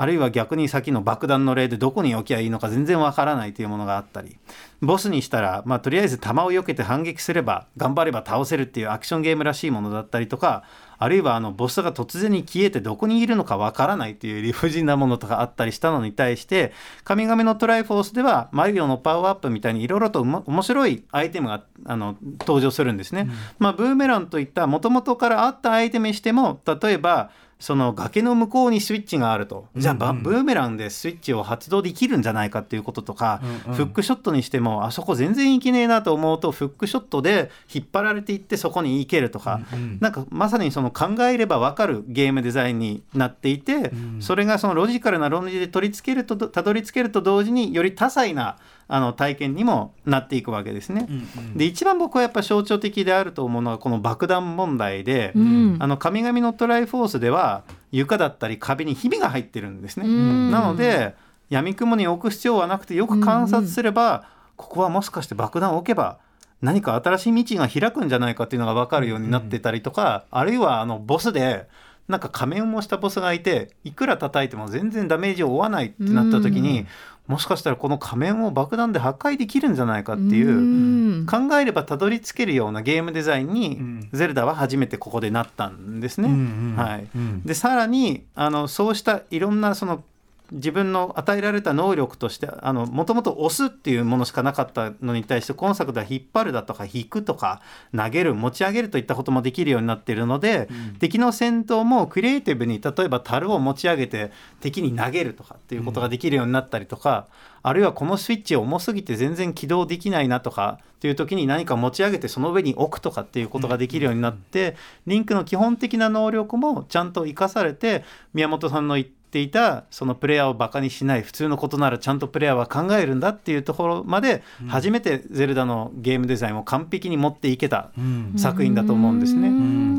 あるいは逆にさっきの爆弾の例でどこに置きゃいいのか全然わからないというものがあったりボスにしたら、まあ、とりあえず弾を避けて反撃すれば頑張れば倒せるっていうアクションゲームらしいものだったりとかあるいはあのボスが突然に消えてどこにいるのかわからないっていう理不尽なものとかあったりしたのに対して神々のトライフォースではマリオのパワーアップみたいにいろいろとおも面白いアイテムがあの登場するんですね。まあ、ブーメランといったもともとからあったアイテムにしても例えばその崖の向こうにスイッチがあると。じゃあ、ばブーメランでスイッチを発動できるんじゃないかっていうこととか、うんうん。フックショットにしてもあそこ全然いけねえなと思うとフックショットで引っ張られていってそこに行けるとか、なんかまさにその考えれば分かるゲームデザインになっていて、それがそのロジカルな論理で取り付けるとたどり着けると同時により多彩なあの体験にもなっていくわけですね。で一番僕はやっぱ象徴的であると思うのはこの爆弾問題で、うん。あの神々のトライフォースでは床だったり壁にひびが入ってるんですね。うん。なので闇雲に置く必要はなくてよく観察すれば、ここはもしかして爆弾を置けば何か新しい道が開くんじゃないかっていうのが分かるようになってたりとか、あるいはあのボスでなんか仮面をしたボスがいていくら叩いても全然ダメージを負わないってなった時に、もしかしたらこの仮面を爆弾で破壊できるんじゃないかっていう。うん考えればたどり着けるようなゲームデザインに、んゼルダは初めてここでなったんですね。うんうんはいうんでさらにあのそうしたいろんなその自分の与えられた能力としてもともと押すっていうものしかなかったのに対して今作では引っ張るだとか引くとか投げる持ち上げるといったこともできるようになっているので、うん、敵の戦闘もクリエイティブに例えば樽を持ち上げて敵に投げるとかっていうことができるようになったりとか、うん、あるいはこのスイッチ重すぎて全然起動できないなとかっていう時に何か持ち上げてその上に置くとかっていうことができるようになって、リンクの基本的な能力もちゃんと生かされて宮本さんの言ってていたそのプレイヤーをバカにしない普通のことならちゃんとプレイヤーは考えるんだっていうところまで初めてゼルダのゲームデザインを完璧に持っていけた作品だと思うんですね。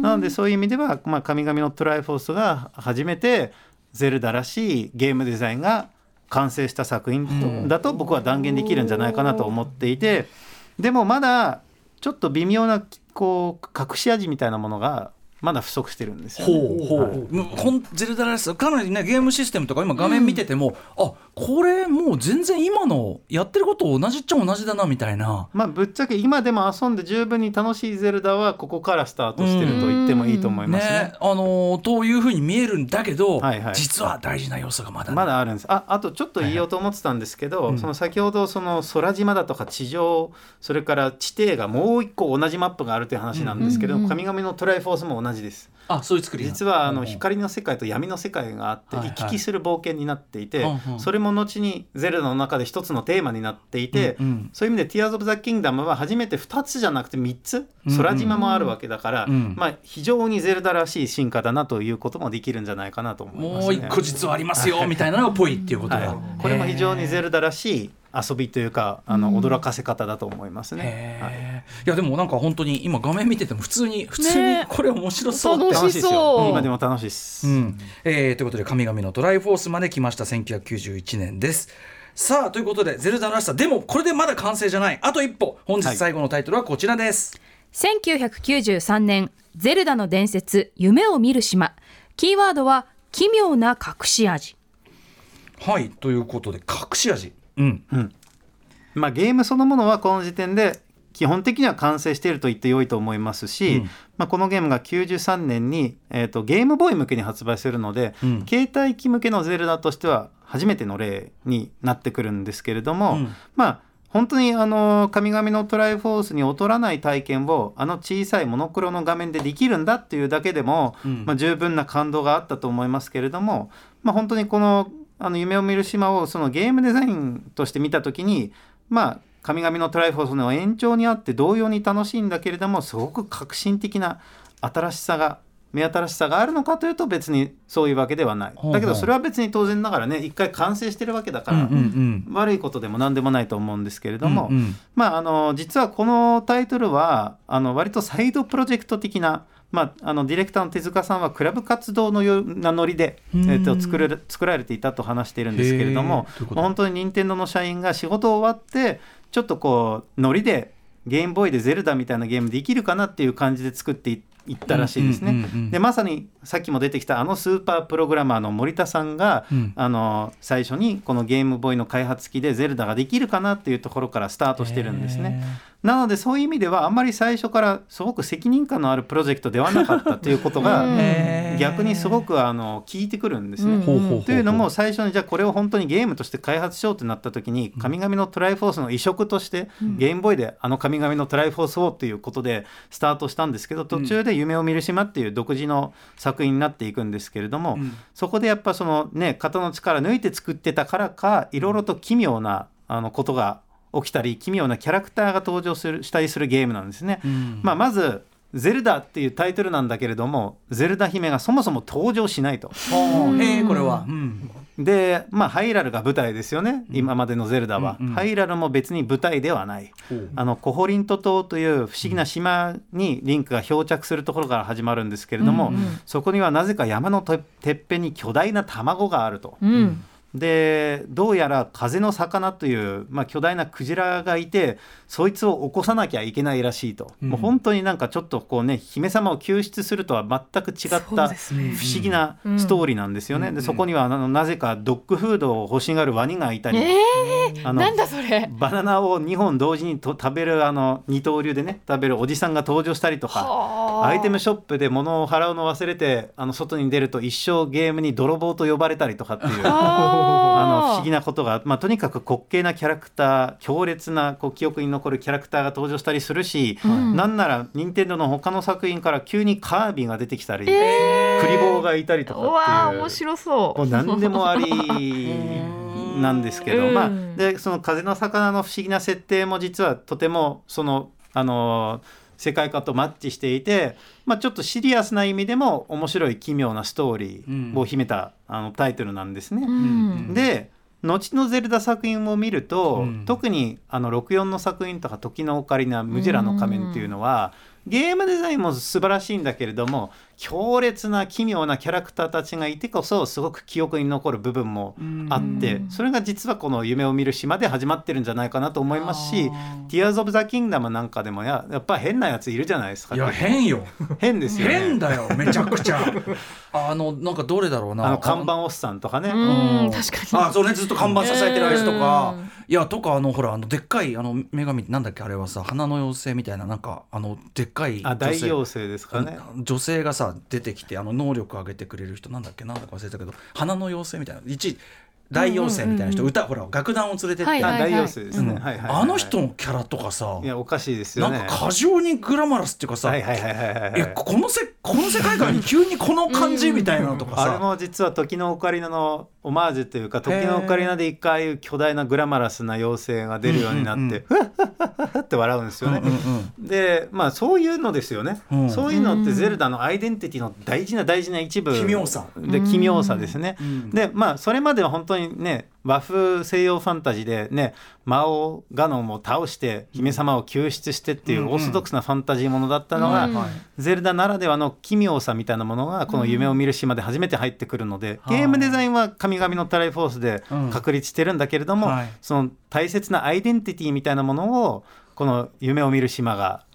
なのでそういう意味では、まあ、神々のトライフォースが初めてゼルダらしいゲームデザインが完成した作品だと僕は断言できるんじゃないかなと思っていてでもまだちょっと微妙なこう隠し味みたいなものがまだ不足してるんですよ、ね、ほうほう、はい、ゼルダらしさかなりねゲームシステムとか今画面見てても、うん、あこれもう全然今のやってること同じっちゃ同じだなみたいな。まあぶっちゃけ今でも遊んで十分に楽しいゼルダはここからスタートしてると言ってもいいと思いますね。ねあのー、というふうに見えるんだけど、はいはい、実は大事な要素がまだまだあるんです。ああとちょっと言おうと思ってたんですけど、はいはい、その先ほどその空島だとか地上それから地底がもう一個同じマップがあるという話なんですけど、うんうんうん、神々のトライフォースも同じです。あそういう作り実はあの光の世界と闇の世界があって行き来する冒険になっていて、それも後にゼルダの中で一つのテーマになっていて、そういう意味で「ティアーズ・オブ・ザ・キングダム」は初めて2つじゃなくて3つ空島もあるわけだから、まあ、非常にゼルダらしい進化だなということもできるんじゃないかなと思います、ね、もう一個実はありますよみたいなのがぽいっていうことが、これも非常にゼルダらしい遊びというかあの驚かせ方だと思いますね、はい、いやでもなんか本当に今画面見てても普通に普通にこれ面白そうって。楽しいですよ。今でも楽しいです、うん。えー、ということで神々のトライフォースまで来ました。1991年です。さあということでゼルダらしさ。でもこれでまだ完成じゃない。あと一歩。本日最後のタイトルはこちらです、はい、1993年ゼルダの伝説夢を見る島。キーワードは奇妙な隠し味。はい。ということで隠し味うん、うん、まあゲームそのものはこの時点で基本的には完成していると言ってよいと思いますし、うん、まあ、このゲームが93年に、えーと、ゲームボーイ向けに発売するので、うん、携帯機向けのゼルダとしては初めての例になってくるんですけれども、うん、まあ本当にあの神々のトライフォースに劣らない体験をあの小さいモノクロの画面でできるんだっていうだけでも、まあ、十分な感動があったと思いますけれども、まあ、本当にこのあの夢を見る島をそのゲームデザインとして見た時にまあ神々のトライフォースの延長にあって同様に楽しいんだけれどもすごく革新的な新しさが目新しさがあるのかというと別にそういうわけではない。だけどそれは別に当然ながらね一回完成してるわけだから、悪いことでも何でもないと思うんですけれども、まああの実はこのタイトルはあの割とサイドプロジェクト的なまあ、あのディレクターの手塚さんはクラブ活動のようなノリで、えー、と作る作られていたと話しているんですけれども本当に任天堂の社員が仕事終わってちょっとこうノリでゲームボーイでゼルダみたいなゲームできるかなっていう感じで作っていったらしいですね。でまさにさっきも出てきたあのスーパープログラマーの森田さんが、うん、あの最初にこのゲームボーイの開発機でゼルダができるかなっていうところからスタートしてるんですね。なのでそういう意味ではあんまり最初からすごく責任感のあるプロジェクトではなかったということが 逆にすごくあの効いてくるんですね。というのも最初にじゃあこれを本当にゲームとして開発しようってなった時に神々のトライフォースの移植としてゲームボーイであの神々のトライフォースをっていうことでスタートしたんですけど途中で夢を見る島っていう独自の作品になっていくんですけれどもそこでやっぱそのね肩の力抜いて作ってたからかいろいろと奇妙なあのことが起きたり奇妙なキャラクターが登場するしたりするゲームなんですね。うん、まあ、まずゼルダっていうタイトルなんだけれどもゼルダ姫がそもそも登場しないと。へえこれは。うん、でまあハイラルが舞台ですよね、今までのゼルダは、うんうん、ハイラルも別に舞台ではない、あのコホリント島という不思議な島にリンクが漂着するところから始まるんですけれども、うんうん、そこにはなぜか山のてっぺんに巨大な卵があると。うんでどうやら風の魚という、まあ、巨大なクジラがいてそいつを起こさなきゃいけないらしいと、うん、もう本当になんかちょっとこうね姫様を救出するとは全く違った不思議なストーリーなんですよね。そで、そこにはあのなぜかドッグフードを欲しがるワニがいたり、えー、あのなんだそれ。バナナを2本同時にと食べるあの二刀流でね食べるおじさんが登場したりとかはあ。アイテムショップで物を払うの忘れてあの外に出ると一生ゲームに泥棒と呼ばれたりとかっていうあの不思議なことが、まあ、とにかく滑稽なキャラクター強烈なこう記憶に残るキャラクターが登場したりするし、なんなら任天堂の他の作品から急にカービィが出てきたり、クリボーがいたりとかっていうあ面白そう。もう何でもあり なんですけど、うん。まあでその風の魚の不思議な設定も実はとてもそのあの世界観とマッチしていて、まあ、ちょっとシリアスな意味でも面白い奇妙なストーリーを秘めた、あのタイトルなんですね。うん。で後のゼルダ作品を見ると、うん。特にあの64の作品とか「時のオカリナ」「ムジェラの仮面」っていうのは、ゲームデザインも素晴らしいんだけれども強烈な奇妙なキャラクターたちがいてこそすごく記憶に残る部分もあって、それが実はこの「夢を見る島」で始まってるんじゃないかなと思いますし「ティアー。ズ・オブ・ザ・キングダム」なんかでもややっぱ変なやついるじゃないですか。いや変よ。変ですよね。変だよめちゃくちゃ。あのなんかどれだろうな。あの看板おっさんとかね。うん。確かに。あそうねずっと看板支えてるあいつとか。うん。いやとかあのほらあのでっかいあの女神なんだっけあれはさ花の妖精みたいななんかあのでっかいあ大妖精ですかね。女性がさ出てきてあの能力上げてくれる人なんだっけ？なんだか忘れたけど花の妖精みたいな。一大妖精みたいな人、歌ほら楽団を連れてって、はいあ大妖精ですね。うん。はいはいはいあの人のキャラとかさいやおかしいですよね。なんか過剰にグラマラスっていうかさ、はいはいはいはいこのせこの世界観に急にこの感じみたいなのとかさ、あれも実は時のオカリナのオマージュというか時のオカリナで一回巨大なグラマラスな妖精が出るようになって、ふわっはっはっはって笑うんですよね。うんうんでまあそういうのですよね、うん。そういうのってゼルダのアイデンティティの大事な大事な一部奇妙さ。で奇妙さですね、ん。でまあそれまでは本当にね和風西洋ファンタジーでね魔王ガノンを倒して姫様を救出してっていうオーソドックスなファンタジーものだったのが、うんはい。ゼルダならではの奇妙さみたいなものがこの夢を見る島で初めて入ってくるので、ゲームデザインは神々のトライフォースで確立してるんだけれども、はい。その大切なアイデンティティみたいなものをこの夢を見る島が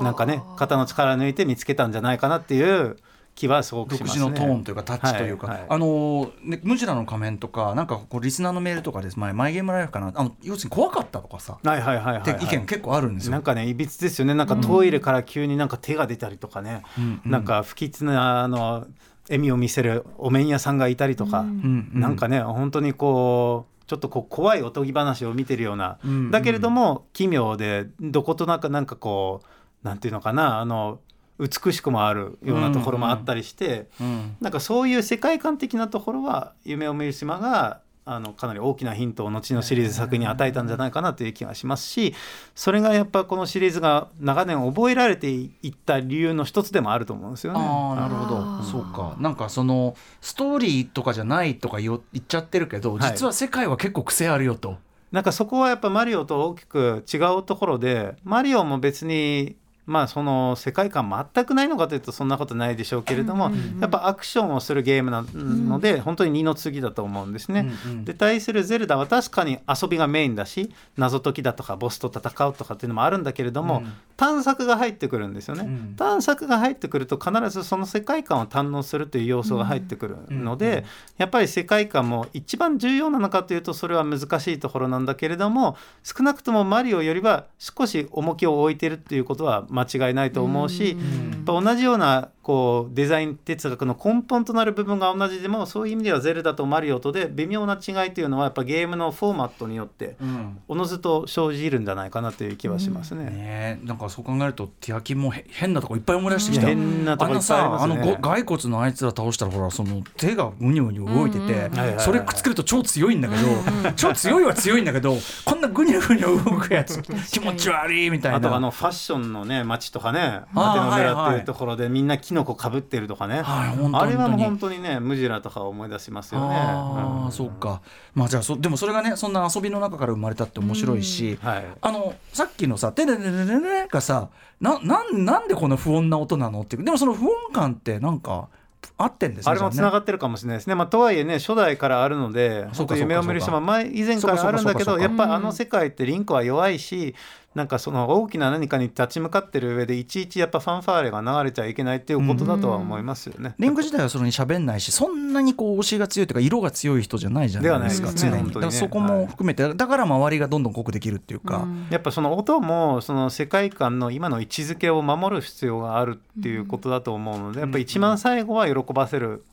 なんかね肩の力抜いて見つけたんじゃないかなっていう気はすごくし独ますね。自のトーンというかタッチというか、はいはい。あのーねムジュラの仮面とかなんかこうリスナーのメールとかです。前マイゲームライフかな。あの要するに怖かったとかさ、はいはいはいはい、はい、意見結構あるんですよ。なんかねいびつですよね。なんかトイレから急になんか手が出たりとかね、うんなんか不吉なあの笑みを見せるお面屋さんがいたりとか、うんうん。なんかね本当にこうちょっとこう怖いおとぎ話を見てるような、うんうん。だけれども奇妙でどことなくなんかこうなんていうのかな。あの美しくもあるようなところもあったりして、うん。なんかそういう世界観的なところは「夢を見る島が」あのかなり大きなヒントを後のシリーズ作品に与えたんじゃないかなという気がしますしそれがやっぱこのシリーズが長年覚えられていった理由の一つでもあると思うんですよね。ああなるほど。そうか。なんかそのストーリーとかじゃないとか言っちゃってるけどはい。実は世界は結構癖あるよと。なんかそこはやっぱマリオと大きく違うところでマリオも別にまあその世界観全くないのかというとそんなことないでしょうけれども、やっぱアクションをするゲームなので、本当に二の次だと思うんですね。うんうん。で対するゼルダは確かに遊びがメインだし謎解きだとかボスと戦うとかっていうのもあるんだけれども、うん。探索が入ってくるんですよね、うん。探索が入ってくると必ずその世界観を堪能するという要素が入ってくるので、うんうん。やっぱり世界観も一番重要なのかというとそれは難しいところなんだけれども少なくともマリオよりは少し重きを置いてるっていうことは間違いないと思うし、ん。やっぱ同じようなこうデザイン哲学の根本となる部分が同じでもそういう意味ではゼルダとマリオとで微妙な違いというのはやっぱゲームのフォーマットによってうん。おのずと生じるんじゃないかなという気はしますね。ねえなんかそう考えるとティアキンもへ変なとこいっぱい思い出してきた、変なとこいっぱいありますね。あの骸骨のあいつら倒したらほらその手がぐにゅぐにゅ動いてて、それくっつけると超強いんだけど、超強いは強いんだけどこんなぐにゅぐにゅ動くやつ気持ち悪いみたいな。あとあのファッションのね街とかねあーアテノはいはい村っていうところでみんなキノコかぶってるとかね、あれはもう本当にねムジュラとか思い出しますよね。ああ、ん。そうか。まあじゃあそでもそれがねそんな遊びの中から生まれたって面白いし、はい。あのさっきのさ「テレレレレレ」がさななんなんでこの不穏な音なのっていうでもその不穏感ってなんか合ってんですねあれもつなががってるかもしれないですね。まあ、とはいえね初代からあるので夢を見るそうか島前以前からあるんだけどやっぱりあの世界ってリンクは弱いしなんかその大きな何かに立ち向かってる上でいちいちやっぱファンファーレが流れちゃいけないっていうことだとは思いますよね。リンク自体はそれに喋んないしそんなにこう推しが強いというか色が強い人じゃないじゃないですかですね常に。本当にねだからそこも含めて、だから周りがどんどん濃くできるっていうか、やっぱその音もその世界観の今の位置づけを守る必要があるっていうことだと思うのでやっぱ一番最後は喜ばせる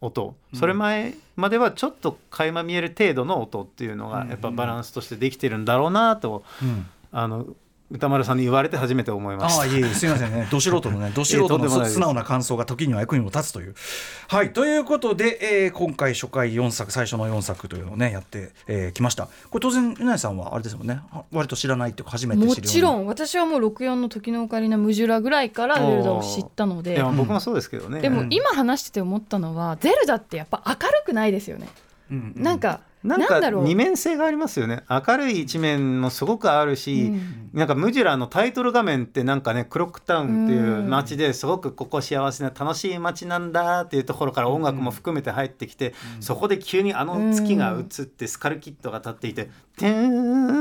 音。それ前まではちょっと垣間見える程度の音っていうのがやっぱバランスとしてできてるんだろうなとうんあの歌丸さんに言われて初めて思いました。ああ。いえいえすみませんね。ど素人のねど素人の素直な感想が時には役にも立つという。はいということで、えー今回初回4作最初の4作というのをねやってき、えー来ました。これ当然うなえさんはあれですもんね。は割と知らないっていうか初めて知るもちろん私はもう64の時のオカリナムジュラぐらいからゼルダを知ったのいでや僕もそうですけどね。でも今話してて思ったのはゼルダってやっぱ明るくないですよね、うんうん。なんかなんか二面性がありますよね。明るい一面もすごくあるし、うん。なんかムジュラのタイトル画面ってなんかねクロックタウンっていう街ですごくここ幸せな楽しい街なんだっていうところから音楽も含めて入ってきて、そこで急にあの月が映ってスカルキットが立っていて「てー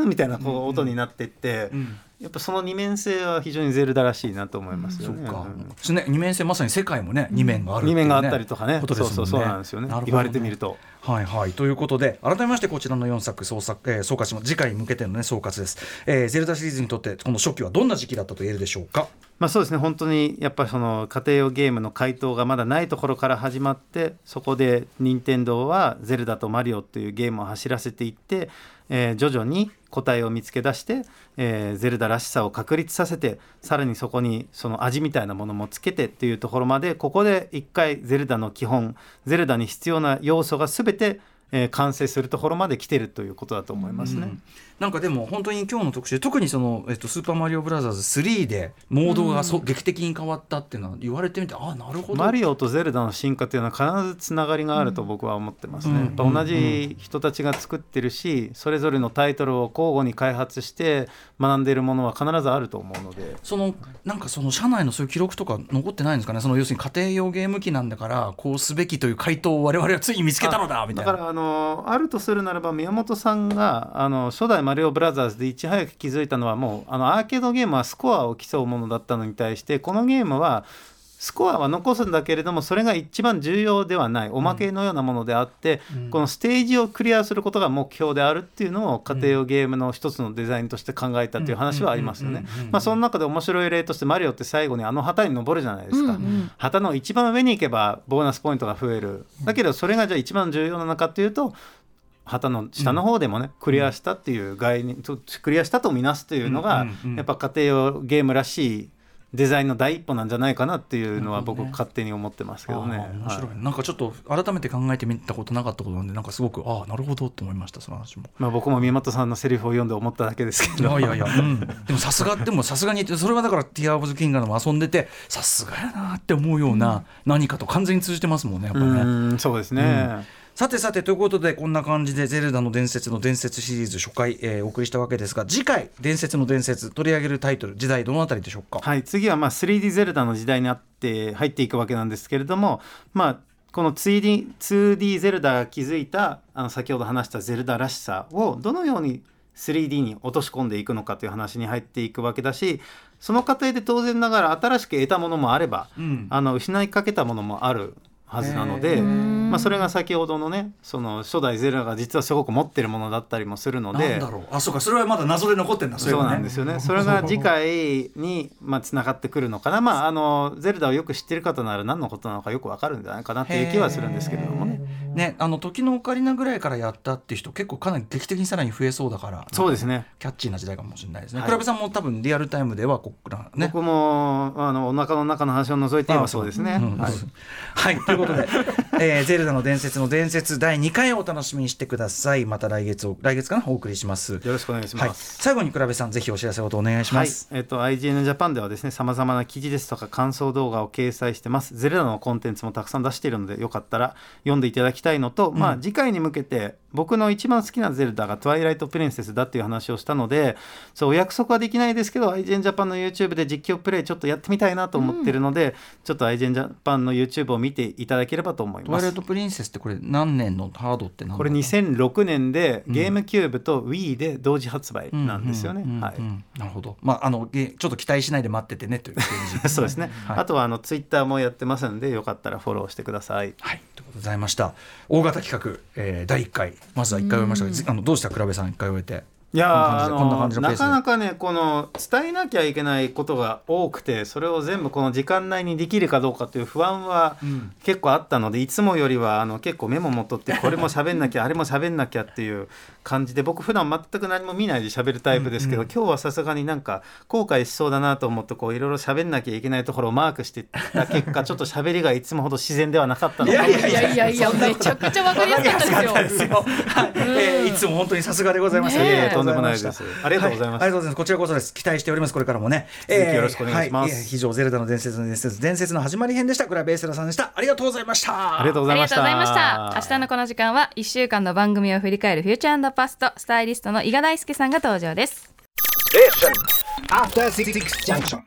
ん」みたいなこう音になっていって、うんやっぱその二面性は非常にゼルダらしいなと思いますよね。そうか、うん。二面性まさに世界もね二面があるね。二面があったりとかね。ことですね。そうそうそうなんですよね。言われてみると。はいはい。ということで改めましてこちらの4作総作、えー総括します。次回に向けてのね総括です、えーゼルダシリーズにとってこの初期はどんな時期だったと言えるでしょうか？まあそうですね。本当にやっぱりその家庭用ゲームの回答がまだないところから始まってそこで任天堂は「ゼルダとマリオ」っていうゲームを走らせていって、えー徐々に答えを見つけ出して、えーゼルダらしさを確立させてさらにそこにその味みたいなものもつけてっていうところまでここで一回ゼルダの基本ゼルダに必要な要素が全て、えー完成するところまで来てるということだと思いますね。なんかでも本当に今日の特集特にその、えっと、スーパーマリオブラザーズ3でモードがそ、劇的に変わったっていうのは言われてみてああなるほど。マリオとゼルダの進化っていうのは必ずつながりがあると僕は思ってますね。うん。やっぱ同じ人たちが作ってるし、それぞれのタイトルを交互に開発して学んでいるものは必ずあると思うので。そのなんかその社内のそういう記録とか残ってないんですかね？その要するに家庭用ゲーム機なんだからこうすべきという回答を我々はついに見つけたのだみたいな。だからあのあるとするならば宮本さんがあの初代マリオブラザーズでいち早く気づいたのはもうあのアーケードゲームはスコアを競うものだったのに対してこのゲームはスコアは残すんだけれどもそれが一番重要ではない。おまけのようなものであって、このステージをクリアすることが目標であるっていうのを家庭用ゲームの一つのデザインとして考えたっていう話はありますよね。まあその中で面白い例としてマリオって最後にあの旗に登るじゃないですか。うんうん旗の一番上に行けばボーナスポイントが増える。だけどそれがじゃあ一番重要なのかというと旗の下の方でもね、クリアしたっていう概念とクリアしたとみなすというのが、うんうんうん。やっぱ家庭用ゲームらしいデザインの第一歩なんじゃないかなっていうのは僕勝手に思ってますけどね。面白い、はい。なんかちょっと改めて考えてみたことなかったことなんでなんかすごくああなるほどって思いましたその話も。まあ、僕も宮本さんのセリフを読んで思っただけですけいどやいやいや、うん、でもさすがでもさすがにそれはだから「ティア・オブ・ズ・キングダム」遊んでてさすがやなって思うような何かと完全に通じてますもんねやっぱうね。んそうですね。さてさてということでこんな感じで「ゼルダの伝説」の伝説シリーズ初回、えーお送りしたわけですが次回「伝説の伝説」取り上げるタイトル時代どのあたりでしょうか、はい、次はまあ 3D ゼルダの時代にあって入っていくわけなんですけれども、まあ、この 2D, 2D ゼルダが築いたあの先ほど話したゼルダらしさをどのように 3D に落とし込んでいくのかという話に入っていくわけだしその過程で当然ながら新しく得たものもあれば、うん。あの失いかけたものもあるはずなので、まあ、それが先ほどのねその初代ゼルダが実はすごく持ってるものだったりもするので。なんだろうあそうかそれはまだ謎で残ってんだそうなんですよね。それが次回にまあつながってくるのかな。まああのゼルダをよく知ってる方なら何のことなのかよくわかるんじゃないかなっていう気はするんですけれどもね。ねあの時のオカリナぐらいからやったって人結構かなり劇的にさらに増えそうだからそうですね。キャッチーな時代かもしれないですね。はいクラブさんも多分リアルタイムではこっからね。僕もあのお腹の中の話を除いて言えばそうですね。うんはい。はい、ということで、えーゼルダの伝説の伝説第2回をお楽しみにしてください。また来月を来月かな？お送りします。よろしくお願いしはい、ます。最後にクラブさんぜひお知らせをお願いします。はい、えっ、と IGN ジャパンではですね、さまざまな記事ですとか感想動画を掲載してます。ゼルダのコンテンツもたくさん出しているので、よかったら読んでいただきたいのと、まあ次回に向けて僕の一番好きなゼルダがトワイライトプリンセスだっていう話をしたのでそうお約束はできないですけどアイジェンジャパンの YouTube で実況プレイちょっとやってみたいなと思ってるので、ちょっとアイジェンジャパンの YouTube を見ていただければと思いますトワイライトプリンセスってこれ何年のハードって何これ2006年でゲームキューブと Wii で同時発売なんですよね。なるほど。まああのげちょっと期待しないで待っててねという 感じそうですね、はいあとはあのツイッターもやってますのでよかったらフォローしてください。はい、ということでございました。大型企画、えー、第1回、まずは1回終えましたが、ずあのどうした、倉部さん、1回終えて。いやこんな感じなかなかねこの伝えなきゃいけないことが多くてそれを全部この時間内にできるかどうかという不安は結構あったので、いつもよりはあの結構メモも取ってこれも喋んなきゃ あれも喋んなきゃっていう感じで僕普段全く何も見ないで喋るタイプですけど、今日はさすがになんか後悔しそうだなと思ってこういろいろ喋んなきゃいけないところをマークしてた結果 ちょっと喋りがいつもほど自然ではなかったのかもしれない。いやいやいやめちゃくちゃわかりやすかったですよ。はい、えーいつも本当にさすがでございます。ねとんでもないですありがとうございますはありがとうございます。こちらこそです。期待しております。これからもね。続きよろしくお願いしますはえー以上、ゼルダの伝説の伝説、伝説の始まり編でした。倉部エスラさんでした。ありがとうございました。ありがとうございました。明日のこの時間は1週間の番組を振り返るフューチャーパストスタイリストの伊賀大輔さんが登場です。After Six Junction.